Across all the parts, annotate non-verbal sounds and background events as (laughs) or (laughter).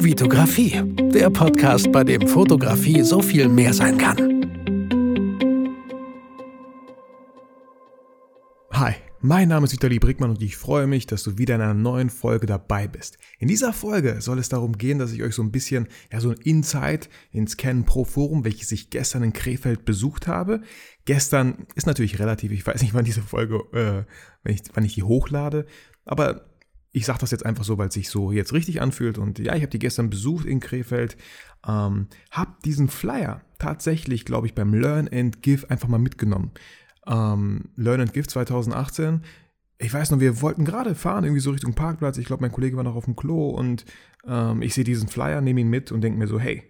Vitografie, der Podcast, bei dem Fotografie so viel mehr sein kann. Hi, mein Name ist Vitali Brickmann und ich freue mich, dass du wieder in einer neuen Folge dabei bist. In dieser Folge soll es darum gehen, dass ich euch so ein bisschen, ja, so ein Insight ins Canon Pro Forum, welches ich gestern in Krefeld besucht habe. Gestern ist natürlich relativ, ich weiß nicht, wann diese Folge, äh, wenn ich, wann ich die hochlade, aber ich sage das jetzt einfach so, weil es sich so jetzt richtig anfühlt. Und ja, ich habe die gestern besucht in Krefeld, ähm, habe diesen Flyer tatsächlich, glaube ich, beim Learn and Give einfach mal mitgenommen. Ähm, Learn and Give 2018. Ich weiß noch, wir wollten gerade fahren, irgendwie so Richtung Parkplatz. Ich glaube, mein Kollege war noch auf dem Klo und ähm, ich sehe diesen Flyer, nehme ihn mit und denke mir so, hey,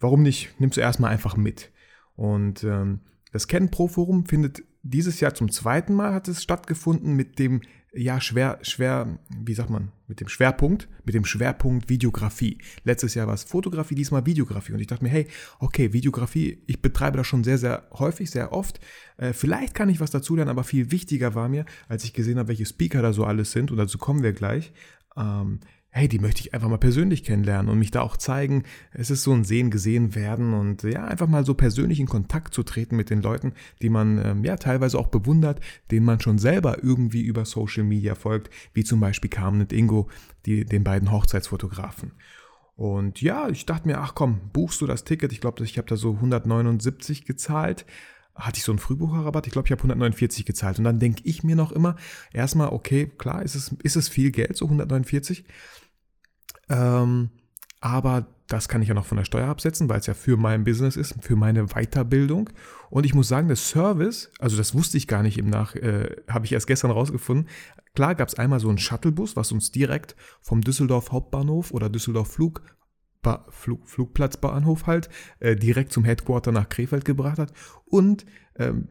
warum nicht, nimmst du erstmal einfach mit. Und ähm, das Ken Pro Forum findet dieses Jahr zum zweiten Mal hat es stattgefunden mit dem ja, schwer, schwer, wie sagt man, mit dem Schwerpunkt, mit dem Schwerpunkt Videografie. Letztes Jahr war es Fotografie, diesmal Videografie. Und ich dachte mir, hey, okay, Videografie, ich betreibe das schon sehr, sehr häufig, sehr oft. Äh, vielleicht kann ich was dazu lernen, aber viel wichtiger war mir, als ich gesehen habe, welche Speaker da so alles sind, und dazu kommen wir gleich, ähm, hey, die möchte ich einfach mal persönlich kennenlernen und mich da auch zeigen. Es ist so ein Sehen, gesehen werden und ja, einfach mal so persönlich in Kontakt zu treten mit den Leuten, die man ähm, ja teilweise auch bewundert, denen man schon selber irgendwie über Social Media folgt, wie zum Beispiel Carmen und Ingo, die, den beiden Hochzeitsfotografen. Und ja, ich dachte mir, ach komm, buchst du das Ticket? Ich glaube, ich habe da so 179 gezahlt hatte ich so einen Frühbucherrabatt? Ich glaube, ich habe 149 gezahlt. Und dann denke ich mir noch immer, erstmal, okay, klar, ist es, ist es viel Geld, so 149. Ähm, aber das kann ich ja noch von der Steuer absetzen, weil es ja für mein Business ist, für meine Weiterbildung. Und ich muss sagen, der Service, also das wusste ich gar nicht im Nach, äh, habe ich erst gestern rausgefunden. Klar gab es einmal so einen Shuttlebus, was uns direkt vom Düsseldorf Hauptbahnhof oder Düsseldorf Flug ba Flug, Flugplatzbahnhof halt, äh, direkt zum Headquarter nach Krefeld gebracht hat. Und ähm,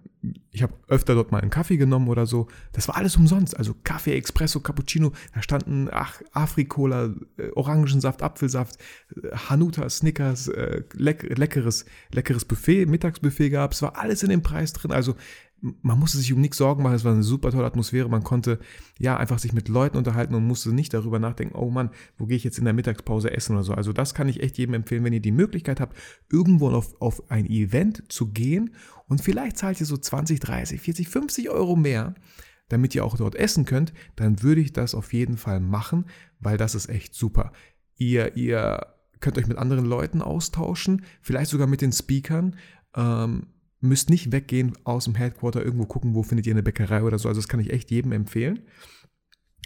ich habe öfter dort mal einen Kaffee genommen oder so. Das war alles umsonst. Also Kaffee, Espresso, Cappuccino, da standen ach, Afrikola, äh, Orangensaft, Apfelsaft, äh, Hanuta, Snickers, äh, leck, leckeres, leckeres Buffet, Mittagsbuffet gab es, war alles in dem Preis drin. Also man musste sich um nichts Sorgen machen, es war eine super tolle Atmosphäre, man konnte ja einfach sich mit Leuten unterhalten und musste nicht darüber nachdenken, oh Mann, wo gehe ich jetzt in der Mittagspause essen oder so. Also das kann ich echt jedem empfehlen, wenn ihr die Möglichkeit habt, irgendwo auf, auf ein Event zu gehen und vielleicht zahlt ihr so 20, 30, 40, 50 Euro mehr, damit ihr auch dort essen könnt, dann würde ich das auf jeden Fall machen, weil das ist echt super. Ihr, ihr könnt euch mit anderen Leuten austauschen, vielleicht sogar mit den Speakern. Ähm, müsst nicht weggehen aus dem Headquarter, irgendwo gucken, wo findet ihr eine Bäckerei oder so. Also das kann ich echt jedem empfehlen.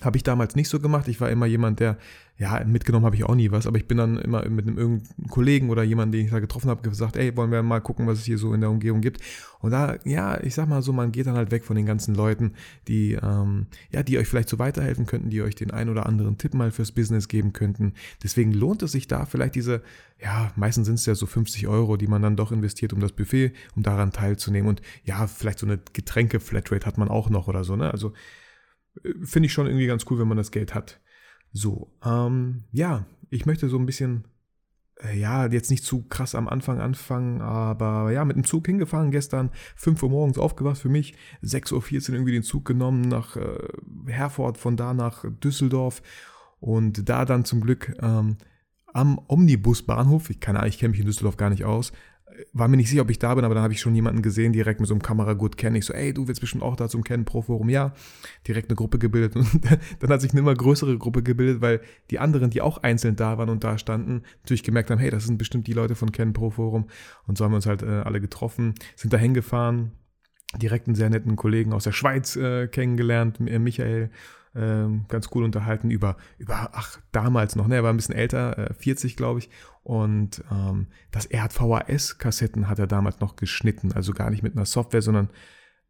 Habe ich damals nicht so gemacht. Ich war immer jemand, der, ja, mitgenommen habe ich auch nie was, aber ich bin dann immer mit einem irgendeinem Kollegen oder jemandem, den ich da getroffen habe, gesagt, ey, wollen wir mal gucken, was es hier so in der Umgebung gibt. Und da, ja, ich sag mal so, man geht dann halt weg von den ganzen Leuten, die, ähm, ja, die euch vielleicht so weiterhelfen könnten, die euch den ein oder anderen Tipp mal fürs Business geben könnten. Deswegen lohnt es sich da vielleicht diese, ja, meistens sind es ja so 50 Euro, die man dann doch investiert, um das Buffet, um daran teilzunehmen. Und ja, vielleicht so eine Getränke-Flatrate hat man auch noch oder so, ne? Also, finde ich schon irgendwie ganz cool, wenn man das Geld hat. So, ähm, ja, ich möchte so ein bisschen, äh, ja, jetzt nicht zu krass am Anfang anfangen, aber ja, mit dem Zug hingefahren gestern, 5 Uhr morgens aufgewacht für mich, 6.14 Uhr irgendwie den Zug genommen nach äh, Herford, von da nach Düsseldorf und da dann zum Glück ähm, am Omnibusbahnhof, ich keine Ahnung, ich kenne mich in Düsseldorf gar nicht aus, war mir nicht sicher, ob ich da bin, aber dann habe ich schon jemanden gesehen, direkt mit so einem Kameragurt kennen. Ich so, ey, du willst bestimmt auch da zum Kennen Pro Forum. Ja, direkt eine Gruppe gebildet. (laughs) Und dann hat sich eine immer größere Gruppe gebildet, weil die anderen, die auch einzeln da waren und da standen, natürlich gemerkt haben, hey, das sind bestimmt die Leute von Kennen Pro Forum. Und so haben wir uns halt äh, alle getroffen, sind da hingefahren, direkt einen sehr netten Kollegen aus der Schweiz äh, kennengelernt, äh, Michael ähm, ganz cool unterhalten über, über, ach, damals noch, ne, er war ein bisschen älter, äh, 40, glaube ich. Und ähm, das, er hat VHS-Kassetten hat er damals noch geschnitten, also gar nicht mit einer Software, sondern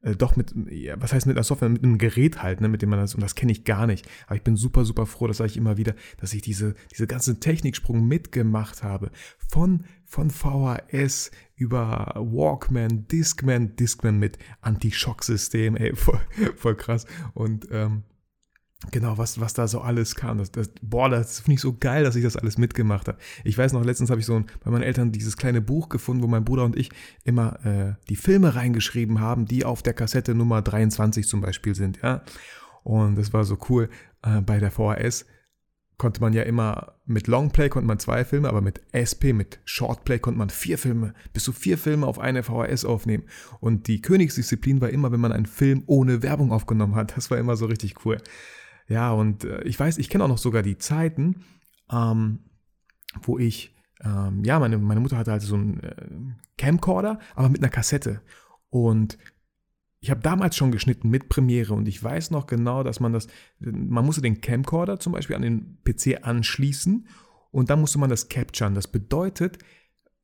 äh, doch mit, ja, was heißt mit einer Software, mit einem Gerät halt, ne, mit dem man das, und das kenne ich gar nicht. Aber ich bin super, super froh, das sage ich immer wieder, dass ich diese, diese ganzen Techniksprung mitgemacht habe. Von, von VHS über Walkman, Discman, Discman mit Anti-Schock-System, ey, voll, (laughs) voll krass. Und ähm, Genau, was, was da so alles kam. Das, das, boah, das finde ich so geil, dass ich das alles mitgemacht habe. Ich weiß noch, letztens habe ich so ein, bei meinen Eltern dieses kleine Buch gefunden, wo mein Bruder und ich immer äh, die Filme reingeschrieben haben, die auf der Kassette Nummer 23 zum Beispiel sind, ja. Und das war so cool. Äh, bei der VHS konnte man ja immer, mit Longplay konnte man zwei Filme, aber mit SP, mit Shortplay konnte man vier Filme, bis zu vier Filme auf eine VHS aufnehmen. Und die Königsdisziplin war immer, wenn man einen Film ohne Werbung aufgenommen hat. Das war immer so richtig cool. Ja, und äh, ich weiß, ich kenne auch noch sogar die Zeiten, ähm, wo ich, ähm, ja, meine, meine Mutter hatte halt so einen äh, Camcorder, aber mit einer Kassette. Und ich habe damals schon geschnitten mit Premiere und ich weiß noch genau, dass man das, man musste den Camcorder zum Beispiel an den PC anschließen und dann musste man das capturen. Das bedeutet,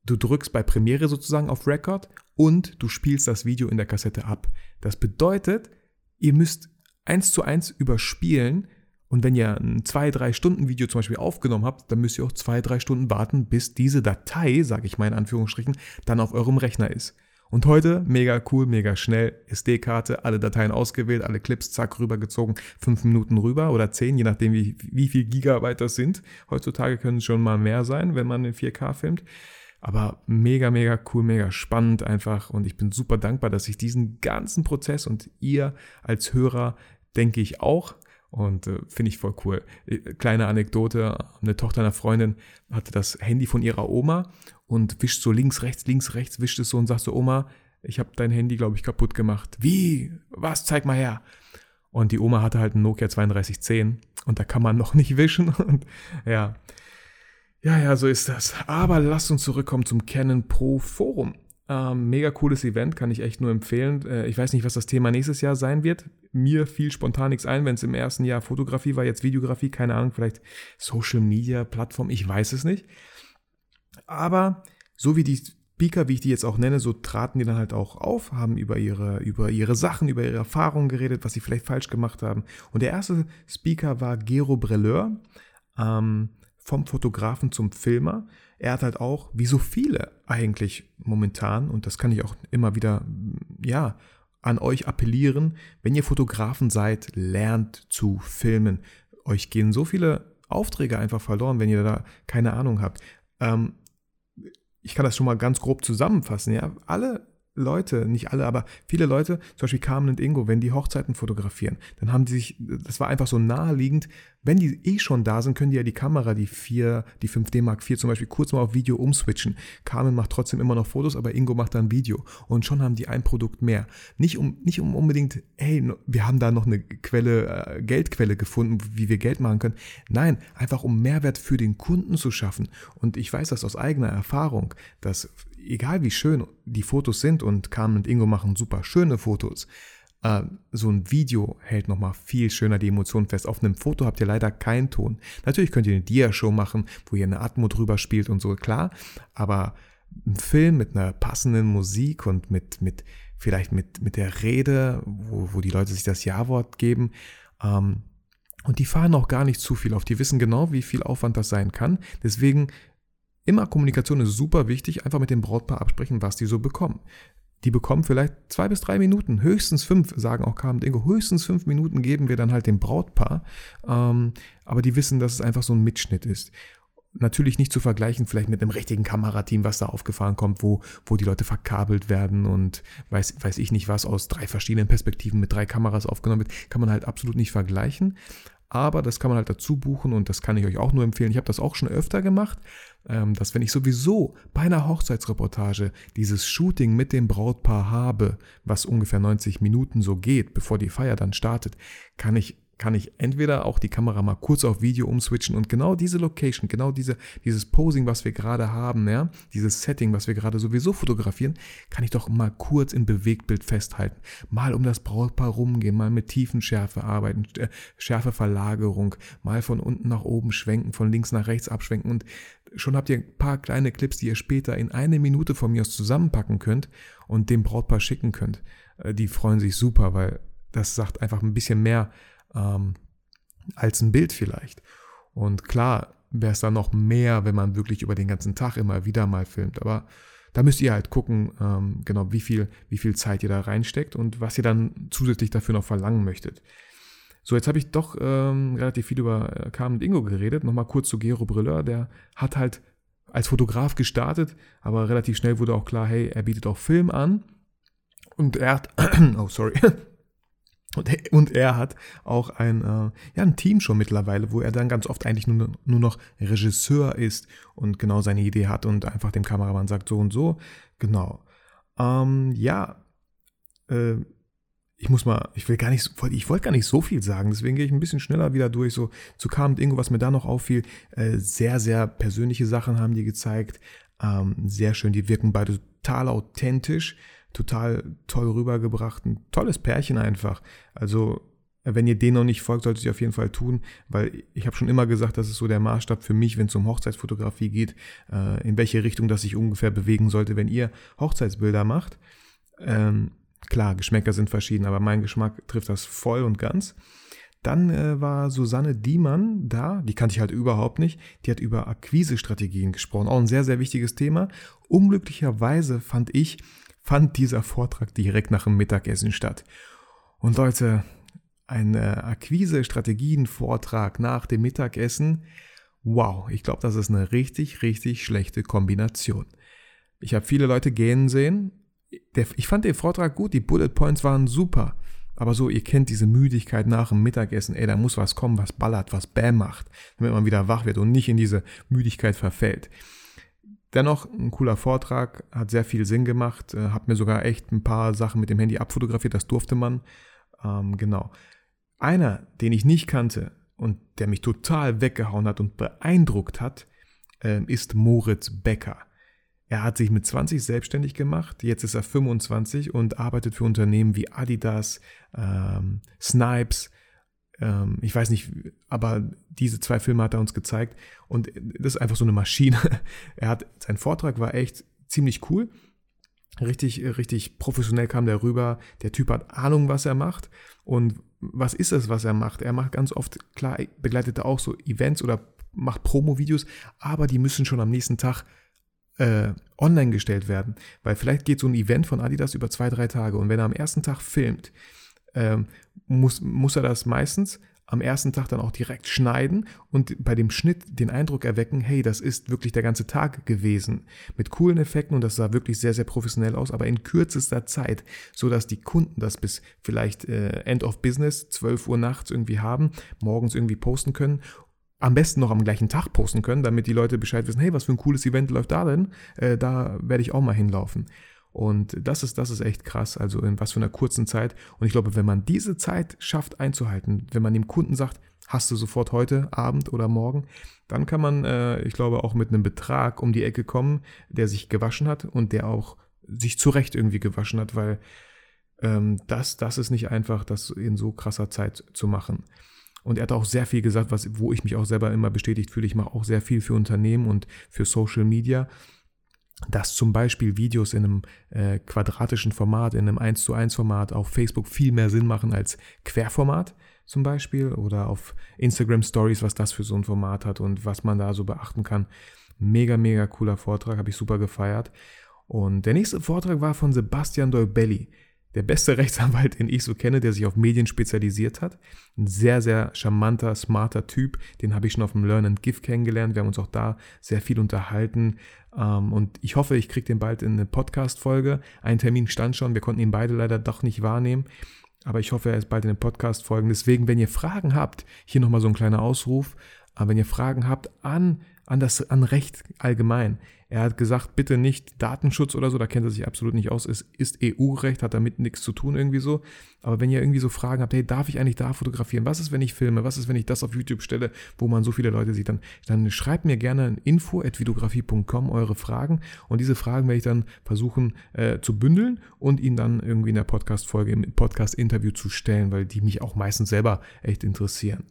du drückst bei Premiere sozusagen auf Record und du spielst das Video in der Kassette ab. Das bedeutet, ihr müsst eins zu eins überspielen und wenn ihr ein 2-3 Stunden Video zum Beispiel aufgenommen habt, dann müsst ihr auch 2-3 Stunden warten, bis diese Datei, sage ich mal in Anführungsstrichen, dann auf eurem Rechner ist. Und heute mega cool, mega schnell, SD-Karte, alle Dateien ausgewählt, alle Clips zack rübergezogen, fünf Minuten rüber oder zehn, je nachdem wie, wie viel Gigabyte das sind. Heutzutage können es schon mal mehr sein, wenn man in 4K filmt. Aber mega, mega cool, mega spannend einfach. Und ich bin super dankbar, dass ich diesen ganzen Prozess und ihr als Hörer, denke ich auch, und äh, finde ich voll cool. Äh, kleine Anekdote, eine Tochter einer Freundin hatte das Handy von ihrer Oma und wischt so links, rechts, links, rechts, wischt es so und sagt so, Oma, ich habe dein Handy, glaube ich, kaputt gemacht. Wie? Was? Zeig mal her. Und die Oma hatte halt ein Nokia 3210 und da kann man noch nicht wischen. (laughs) Und ja, ja, ja, so ist das. Aber lasst uns zurückkommen zum Canon Pro Forum. Ähm, mega cooles Event, kann ich echt nur empfehlen. Äh, ich weiß nicht, was das Thema nächstes Jahr sein wird. Mir fiel spontan nichts ein, wenn es im ersten Jahr Fotografie war, jetzt Videografie, keine Ahnung, vielleicht Social Media Plattform, ich weiß es nicht. Aber so wie die Speaker, wie ich die jetzt auch nenne, so traten die dann halt auch auf, haben über ihre, über ihre Sachen, über ihre Erfahrungen geredet, was sie vielleicht falsch gemacht haben. Und der erste Speaker war Gero Brelleur, ähm, vom Fotografen zum Filmer. Er hat halt auch, wie so viele eigentlich momentan, und das kann ich auch immer wieder, ja, an euch appellieren, wenn ihr Fotografen seid, lernt zu filmen. Euch gehen so viele Aufträge einfach verloren, wenn ihr da keine Ahnung habt. Ähm, ich kann das schon mal ganz grob zusammenfassen, ja. Alle Leute, nicht alle, aber viele Leute, zum Beispiel Carmen und Ingo, wenn die Hochzeiten fotografieren, dann haben die sich, das war einfach so naheliegend, wenn die eh schon da sind, können die ja die Kamera, die 4, die 5D Mark IV zum Beispiel kurz mal auf Video umswitchen. Carmen macht trotzdem immer noch Fotos, aber Ingo macht dann Video. Und schon haben die ein Produkt mehr. Nicht um, nicht um unbedingt, hey, wir haben da noch eine Quelle, äh, Geldquelle gefunden, wie wir Geld machen können. Nein, einfach um Mehrwert für den Kunden zu schaffen. Und ich weiß das aus eigener Erfahrung, dass egal wie schön die Fotos sind und Carmen und Ingo machen super schöne Fotos, äh, so ein Video hält nochmal viel schöner die Emotionen fest. Auf einem Foto habt ihr leider keinen Ton. Natürlich könnt ihr eine Dia-Show machen, wo ihr eine Atmo drüber spielt und so, klar, aber ein Film mit einer passenden Musik und mit, mit vielleicht mit, mit der Rede, wo, wo die Leute sich das Ja-Wort geben, ähm, und die fahren auch gar nicht zu viel auf. Die wissen genau, wie viel Aufwand das sein kann. Deswegen Immer Kommunikation ist super wichtig, einfach mit dem Brautpaar absprechen, was die so bekommen. Die bekommen vielleicht zwei bis drei Minuten, höchstens fünf, sagen auch Carmen und Ingo, höchstens fünf Minuten geben wir dann halt dem Brautpaar. Ähm, aber die wissen, dass es einfach so ein Mitschnitt ist. Natürlich nicht zu vergleichen, vielleicht mit einem richtigen Kamerateam, was da aufgefahren kommt, wo, wo die Leute verkabelt werden und weiß, weiß ich nicht was aus drei verschiedenen Perspektiven mit drei Kameras aufgenommen wird, kann man halt absolut nicht vergleichen. Aber das kann man halt dazu buchen und das kann ich euch auch nur empfehlen. Ich habe das auch schon öfter gemacht, ähm, dass wenn ich sowieso bei einer Hochzeitsreportage dieses Shooting mit dem Brautpaar habe, was ungefähr 90 Minuten so geht, bevor die Feier dann startet, kann ich kann ich entweder auch die Kamera mal kurz auf Video umswitchen und genau diese Location, genau diese, dieses Posing, was wir gerade haben, ja, dieses Setting, was wir gerade sowieso fotografieren, kann ich doch mal kurz im Bewegtbild festhalten. Mal um das Brautpaar rumgehen, mal mit Tiefenschärfe arbeiten, äh, Schärfeverlagerung, mal von unten nach oben schwenken, von links nach rechts abschwenken und schon habt ihr ein paar kleine Clips, die ihr später in eine Minute von mir aus zusammenpacken könnt und dem Brautpaar schicken könnt. Äh, die freuen sich super, weil das sagt einfach ein bisschen mehr ähm, als ein Bild vielleicht. Und klar wäre es dann noch mehr, wenn man wirklich über den ganzen Tag immer wieder mal filmt. Aber da müsst ihr halt gucken, ähm, genau, wie viel, wie viel Zeit ihr da reinsteckt und was ihr dann zusätzlich dafür noch verlangen möchtet. So, jetzt habe ich doch ähm, relativ viel über äh, Carmen und Ingo geredet. Nochmal kurz zu Gero Brilleur. Der hat halt als Fotograf gestartet, aber relativ schnell wurde auch klar, hey, er bietet auch Film an. Und er hat, (clears throat) oh sorry, Und er, und er hat auch ein, äh, ja, ein Team schon mittlerweile, wo er dann ganz oft eigentlich nur, nur noch Regisseur ist und genau seine Idee hat und einfach dem Kameramann sagt, so und so. Genau. Ähm, ja, äh, ich muss mal, ich will gar nicht, ich wollte gar nicht so viel sagen, deswegen gehe ich ein bisschen schneller wieder durch. So zu kam irgendwo, was mir da noch auffiel, äh, sehr, sehr persönliche Sachen haben die gezeigt. Ähm, sehr schön, die wirken beide total authentisch total toll rübergebracht. Ein tolles Pärchen einfach. Also, wenn ihr den noch nicht folgt, solltet ihr auf jeden Fall tun, weil ich habe schon immer gesagt, das ist so der Maßstab für mich, wenn es um Hochzeitsfotografie geht, äh, in welche Richtung das sich ungefähr bewegen sollte, wenn ihr Hochzeitsbilder macht. Ähm, klar, Geschmäcker sind verschieden, aber mein Geschmack trifft das voll und ganz. Dann äh, war Susanne Diemann da, die kannte ich halt überhaupt nicht. Die hat über Akquisestrategien gesprochen, auch ein sehr, sehr wichtiges Thema. Unglücklicherweise fand ich, fand dieser Vortrag direkt nach dem Mittagessen statt. Und Leute, ein Akquise-Strategien-Vortrag nach dem Mittagessen, wow, ich glaube, das ist eine richtig, richtig schlechte Kombination. Ich habe viele Leute gehen sehen. Ich fand den Vortrag gut, die Bullet Points waren super. Aber so, ihr kennt diese Müdigkeit nach dem Mittagessen, ey, da muss was kommen, was ballert, was Bäm macht, damit man wieder wach wird und nicht in diese Müdigkeit verfällt. Dennoch ein cooler Vortrag, hat sehr viel Sinn gemacht, äh, hat mir sogar echt ein paar Sachen mit dem Handy abfotografiert, das durfte man. Ähm, genau. Einer, den ich nicht kannte und der mich total weggehauen hat und beeindruckt hat, äh, ist Moritz Becker. Er hat sich mit 20 selbstständig gemacht, jetzt ist er 25 und arbeitet für Unternehmen wie Adidas, ähm, Snipes, ähm, ich weiß nicht, aber diese zwei Filme hat er uns gezeigt und das ist einfach so eine Maschine. (laughs) er hat, sein Vortrag war echt ziemlich cool. Richtig, richtig professionell kam der rüber. Der Typ hat Ahnung, was er macht. Und was ist es, was er macht? Er macht ganz oft, klar, begleitet er auch so Events oder macht Promo-Videos, aber die müssen schon am nächsten Tag äh, online gestellt werden. Weil vielleicht geht so ein Event von Adidas über zwei, drei Tage. Und wenn er am ersten Tag filmt, ähm, muss, muss er das meistens am ersten Tag dann auch direkt schneiden und bei dem Schnitt den Eindruck erwecken, hey, das ist wirklich der ganze Tag gewesen. Mit coolen Effekten und das sah wirklich sehr, sehr professionell aus, aber in kürzester Zeit, so dass die Kunden das bis vielleicht äh, End of Business, 12 Uhr nachts irgendwie haben, morgens irgendwie posten können am besten noch am gleichen Tag posten können, damit die Leute Bescheid wissen, hey, was für ein cooles Event läuft da denn? Äh, da werde ich auch mal hinlaufen. Und das ist, das ist echt krass, also in was für einer kurzen Zeit. Und ich glaube, wenn man diese Zeit schafft einzuhalten, wenn man dem Kunden sagt, hast du sofort heute, Abend oder morgen, dann kann man, äh, ich glaube, auch mit einem Betrag um die Ecke kommen, der sich gewaschen hat und der auch sich zurecht irgendwie gewaschen hat, weil ähm, das, das ist nicht einfach, das in so krasser Zeit zu machen. Und er hat auch sehr viel gesagt, was, wo ich mich auch selber immer bestätigt fühle. Ich mache auch sehr viel für Unternehmen und für Social Media dass zum Beispiel Videos in einem äh, quadratischen Format, in einem 1 zu 1 Format auf Facebook viel mehr Sinn machen als Querformat zum Beispiel oder auf Instagram Stories, was das für so ein Format hat und was man da so beachten kann. Mega, mega cooler Vortrag, habe ich super gefeiert. Und der nächste Vortrag war von Sebastian Dolbelli der beste (laughs) Rechtsanwalt, den ich so kenne, der sich auf Medien spezialisiert hat. Ein sehr, sehr charmanter, smarter Typ. Den habe ich schon auf dem Learn and Give kennengelernt. Wir haben uns auch da sehr viel unterhalten. Ähm, und ich hoffe, ich kriege den bald in eine Podcast-Folge. Ein Termin stand schon. Wir konnten ihn beide leider doch nicht wahrnehmen. Aber ich hoffe, er ist bald in den Podcast-Folgen. Deswegen, wenn ihr Fragen habt, hier nochmal so ein kleiner Ausruf. Aber wenn ihr Fragen habt an, an das, an Recht allgemein, er hat gesagt, bitte nicht Datenschutz oder so, da kennt er sich absolut nicht aus. Es ist EU-Recht, hat damit nichts zu tun irgendwie so. Aber wenn ihr irgendwie so Fragen habt, hey, darf ich eigentlich da fotografieren? Was ist, wenn ich filme? Was ist, wenn ich das auf YouTube stelle, wo man so viele Leute sieht? Dann, dann schreibt mir gerne ein info.videografie.com eure Fragen und diese Fragen werde ich dann versuchen äh, zu bündeln und ihnen dann irgendwie in der Podcast-Folge, im Podcast-Interview zu stellen, weil die mich auch meistens selber echt interessieren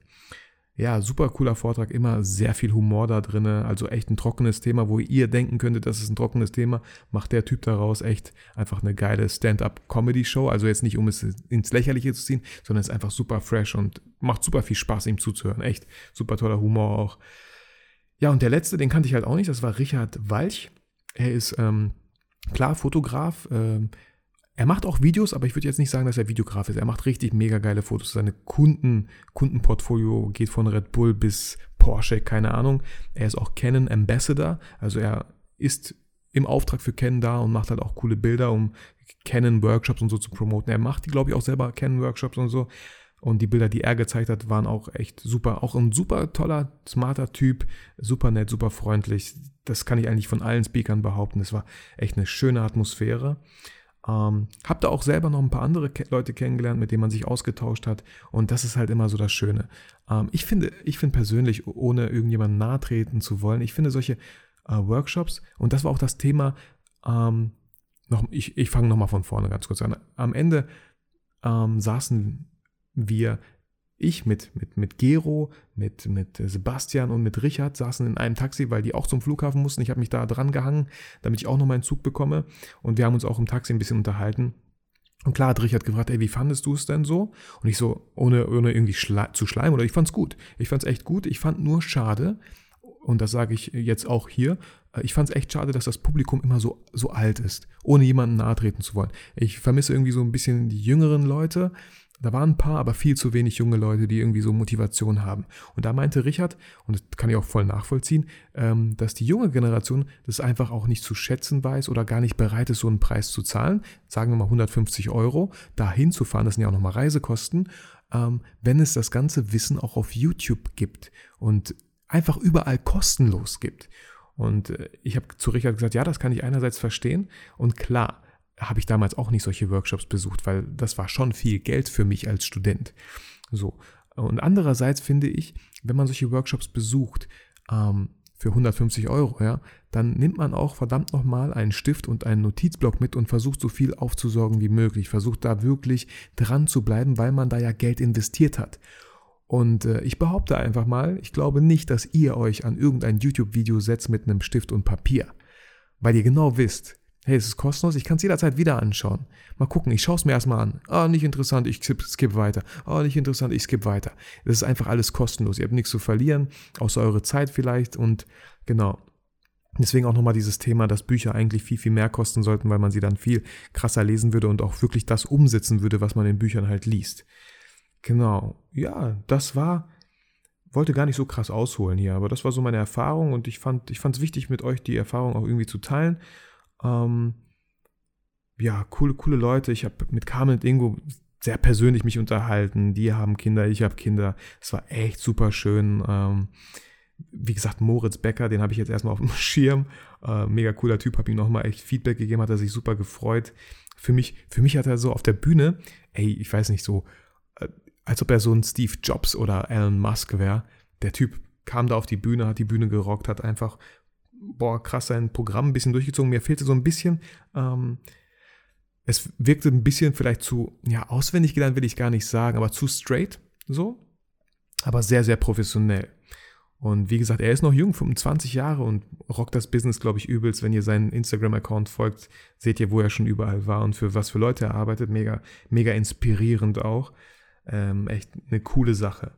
ja, super cooler Vortrag, immer sehr viel Humor da drin. Also echt ein trockenes Thema, wo ihr denken könntet, das ist ein trockenes Thema, macht der Typ daraus echt einfach eine geile Stand-up-Comedy-Show. Also jetzt nicht, um es ins Lächerliche zu ziehen, sondern es ist einfach super fresh und macht super viel Spaß, ihm zuzuhören. Echt super toller Humor auch. Ja, und der letzte, den kannte ich halt auch nicht, das war Richard Walch. Er ist ähm, klar Fotograf, ähm, er macht auch Videos, aber ich würde jetzt nicht sagen, dass er Videograf ist. Er macht richtig mega geile Fotos. Seine Kunden, Kundenportfolio geht von Red Bull bis Porsche, keine Ahnung. Er ist auch Canon Ambassador, also er ist im Auftrag für Canon da und macht halt auch coole Bilder, um Canon-Workshops und so zu promoten. Er macht die, glaube ich, auch selber Canon-Workshops und so. Und die Bilder, die er gezeigt hat, waren auch echt super. Auch ein super toller, smarter Typ, super nett, super freundlich. Das kann ich eigentlich von allen Speakern behaupten. Es war echt eine schöne Atmosphäre. Ähm, hab da auch selber noch ein paar andere Ke Leute kennengelernt, mit denen man sich ausgetauscht hat. Und das ist halt immer so das Schöne. Ähm, ich finde, ich finde persönlich, ohne irgendjemandem nahe treten zu wollen, ich finde solche äh, Workshops, und das war auch das Thema, ähm, noch, ich, ich fange nochmal von vorne ganz kurz an. Am Ende ähm, saßen wir, ich mit, mit, mit Gero, mit, mit Sebastian und mit Richard saßen in einem Taxi, weil die auch zum Flughafen mussten. Ich habe mich da dran gehangen, damit ich auch noch meinen Zug bekomme. Und wir haben uns auch im Taxi ein bisschen unterhalten. Und klar hat Richard gefragt, ey, wie fandest du es denn so? Und ich so, ohne, ohne irgendwie schle zu schleimen, oder ich fand es gut. Ich fand es echt gut. Ich fand nur schade, und das sage ich jetzt auch hier, äh, ich fand es echt schade, dass das Publikum immer so, so alt ist, ohne jemanden nahe treten zu wollen. Ich vermisse irgendwie so ein bisschen die jüngeren Leute. Da waren ein paar, aber viel zu wenig junge Leute, die irgendwie so Motivation haben. Und da meinte Richard, und das kann ich auch voll nachvollziehen, ähm, dass die junge Generation das einfach auch nicht zu schätzen weiß oder gar nicht bereit ist, so einen Preis zu zahlen. Sagen wir mal 150 Euro, da hinzufahren, das sind ja auch nochmal Reisekosten, ähm, wenn es das ganze Wissen auch auf YouTube gibt. Und einfach überall kostenlos gibt. Und äh, ich habe zu Richard gesagt, ja, das kann ich einerseits verstehen. Und klar, habe ich damals auch nicht solche Workshops besucht, weil das war schon viel Geld für mich als Student. So. Und andererseits finde ich, wenn man solche Workshops besucht, ähm, für 150 Euro, ja, dann nimmt man auch verdammt nochmal einen Stift und einen Notizblock mit und versucht so viel aufzusorgen wie möglich, versucht da wirklich dran zu bleiben, weil man da ja Geld investiert hat. Und äh, ich behaupte einfach mal, ich glaube nicht, dass ihr euch an irgendein YouTube-Video setzt mit einem Stift und Papier. Weil ihr genau wisst, hey, es ist kostenlos, ich kann es jederzeit wieder anschauen. Mal gucken, ich schaue es mir erstmal an. Ah, nicht interessant, ich skip, skip weiter. Ah, nicht interessant, ich skip weiter. Das ist einfach alles kostenlos. Ihr habt nichts zu verlieren, außer eure Zeit vielleicht. Und genau, Deswegen auch nochmal dieses Thema, dass Bücher eigentlich viel, viel mehr kosten sollten, weil man sie dann viel krasser lesen würde und auch wirklich das umsetzen würde, was man in Büchern halt liest. Genau, ja, das war, wollte gar nicht so krass ausholen hier, aber das war so meine Erfahrung und ich fand ich es wichtig, mit euch die Erfahrung auch irgendwie zu teilen. Ähm, ja, coole, coole Leute. Ich habe mit Carmen und Ingo sehr persönlich mich unterhalten. Die haben Kinder, ich habe Kinder. Es war echt super schön. Ähm, wie gesagt, Moritz Becker, den habe ich jetzt erstmal auf dem (laughs) Schirm. Äh, mega cooler Typ, habe ihm nochmal echt Feedback gegeben, hat er sich super gefreut. Für mich, für mich hat er so auf der Bühne, ey, ich weiß nicht, so als ob er so ein Steve Jobs oder Elon Musk wäre. Der Typ kam da auf die Bühne, hat die Bühne gerockt, hat einfach, boah, krass sein Programm ein bisschen durchgezogen. Mir fehlte so ein bisschen, ähm, es wirkte ein bisschen vielleicht zu, ja, auswendig gelernt will ich gar nicht sagen, aber zu straight, so. Aber sehr, sehr professionell. Und wie gesagt, er ist noch jung, 25 Jahre und rockt das Business, glaube ich, übelst. Wenn ihr seinen Instagram-Account folgt, seht ihr, wo er schon überall war und für was für Leute er arbeitet. Mega, mega inspirierend auch. Ähm, echt eine coole Sache.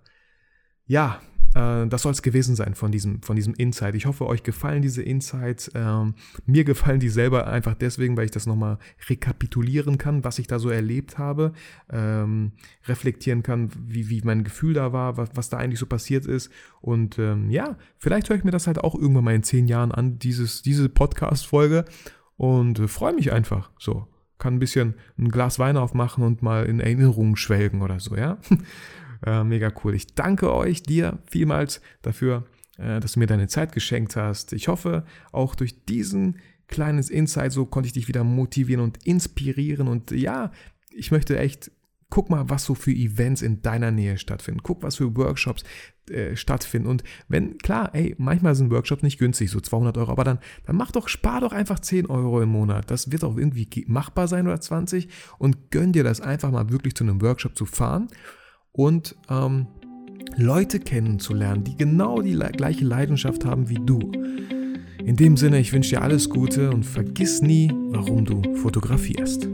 Ja, das soll es gewesen sein von diesem, von diesem Insight. Ich hoffe, euch gefallen diese Insights. Ähm, mir gefallen die selber einfach deswegen, weil ich das nochmal rekapitulieren kann, was ich da so erlebt habe, ähm, reflektieren kann, wie, wie mein Gefühl da war, was, was da eigentlich so passiert ist. Und ähm, ja, vielleicht höre ich mir das halt auch irgendwann mal in zehn Jahren an, dieses, diese Podcast-Folge und äh, freue mich einfach so kann ein bisschen ein Glas Wein aufmachen und mal in Erinnerungen schwelgen oder so, ja. Äh, mega cool. Ich danke euch, dir vielmals dafür, äh, dass du mir deine Zeit geschenkt hast. Ich hoffe, auch durch diesen kleines Insight, so konnte ich dich wieder motivieren und inspirieren. Und ja, ich möchte echt Guck mal, was so für Events in deiner Nähe stattfinden. Guck, was für Workshops äh, stattfinden. Und wenn, klar, ey, manchmal sind Workshops nicht günstig, so 200 Euro, aber dann, dann mach doch, spar doch einfach 10 Euro im Monat. Das wird auch irgendwie machbar sein oder 20 und gönn dir das einfach mal wirklich zu einem Workshop zu fahren und ähm, Leute kennenzulernen, die genau die gleiche Leidenschaft haben wie du. In dem Sinne, ich wünsche dir alles Gute und vergiss nie, warum du fotografierst.